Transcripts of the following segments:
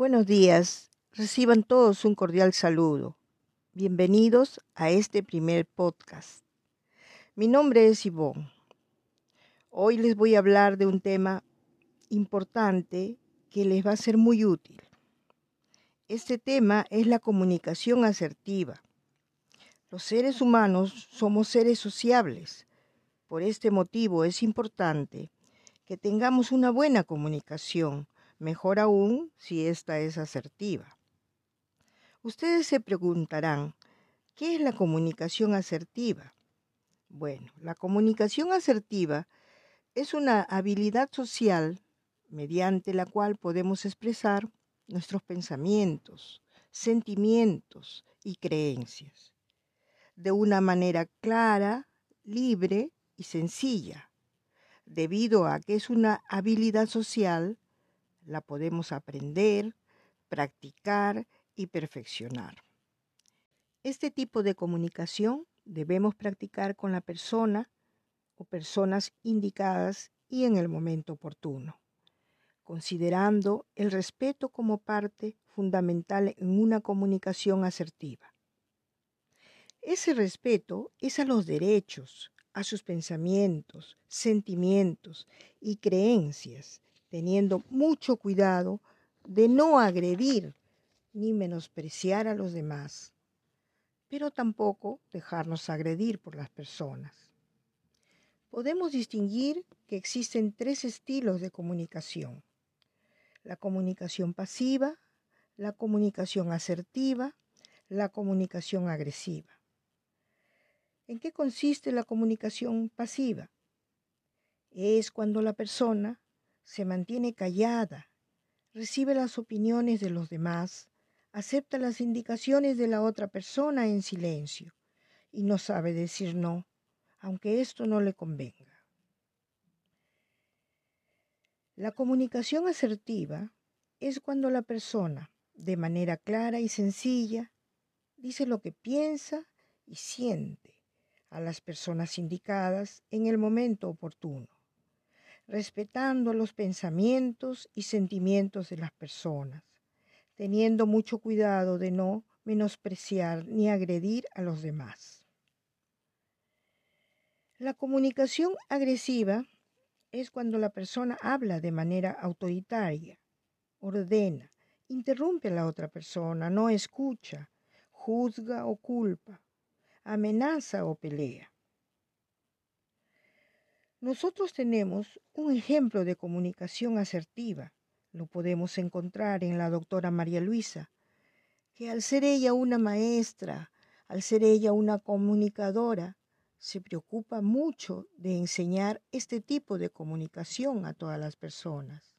Buenos días, reciban todos un cordial saludo. Bienvenidos a este primer podcast. Mi nombre es Ivonne. Hoy les voy a hablar de un tema importante que les va a ser muy útil. Este tema es la comunicación asertiva. Los seres humanos somos seres sociables. Por este motivo es importante que tengamos una buena comunicación, mejor aún si esta es asertiva. Ustedes se preguntarán, ¿qué es la comunicación asertiva? Bueno, la comunicación asertiva es una habilidad social mediante la cual podemos expresar nuestros pensamientos, sentimientos y creencias de una manera clara, libre y sencilla debido a que es una habilidad social, la podemos aprender, practicar y perfeccionar. Este tipo de comunicación debemos practicar con la persona o personas indicadas y en el momento oportuno, considerando el respeto como parte fundamental en una comunicación asertiva. Ese respeto es a los derechos, a sus pensamientos, sentimientos y creencias, teniendo mucho cuidado de no agredir ni menospreciar a los demás, pero tampoco dejarnos agredir por las personas. Podemos distinguir que existen tres estilos de comunicación. La comunicación pasiva, la comunicación asertiva, la comunicación agresiva. ¿En qué consiste la comunicación pasiva? Es cuando la persona se mantiene callada, recibe las opiniones de los demás, acepta las indicaciones de la otra persona en silencio y no sabe decir no, aunque esto no le convenga. La comunicación asertiva es cuando la persona, de manera clara y sencilla, dice lo que piensa y siente a las personas indicadas en el momento oportuno, respetando los pensamientos y sentimientos de las personas, teniendo mucho cuidado de no menospreciar ni agredir a los demás. La comunicación agresiva es cuando la persona habla de manera autoritaria, ordena, interrumpe a la otra persona, no escucha, juzga o culpa amenaza o pelea. Nosotros tenemos un ejemplo de comunicación asertiva. Lo podemos encontrar en la doctora María Luisa, que al ser ella una maestra, al ser ella una comunicadora, se preocupa mucho de enseñar este tipo de comunicación a todas las personas,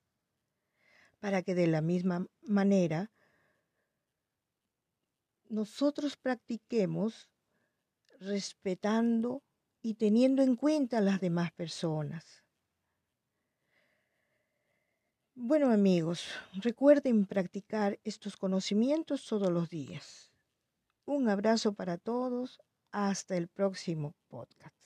para que de la misma manera nosotros practiquemos respetando y teniendo en cuenta a las demás personas. Bueno amigos, recuerden practicar estos conocimientos todos los días. Un abrazo para todos. Hasta el próximo podcast.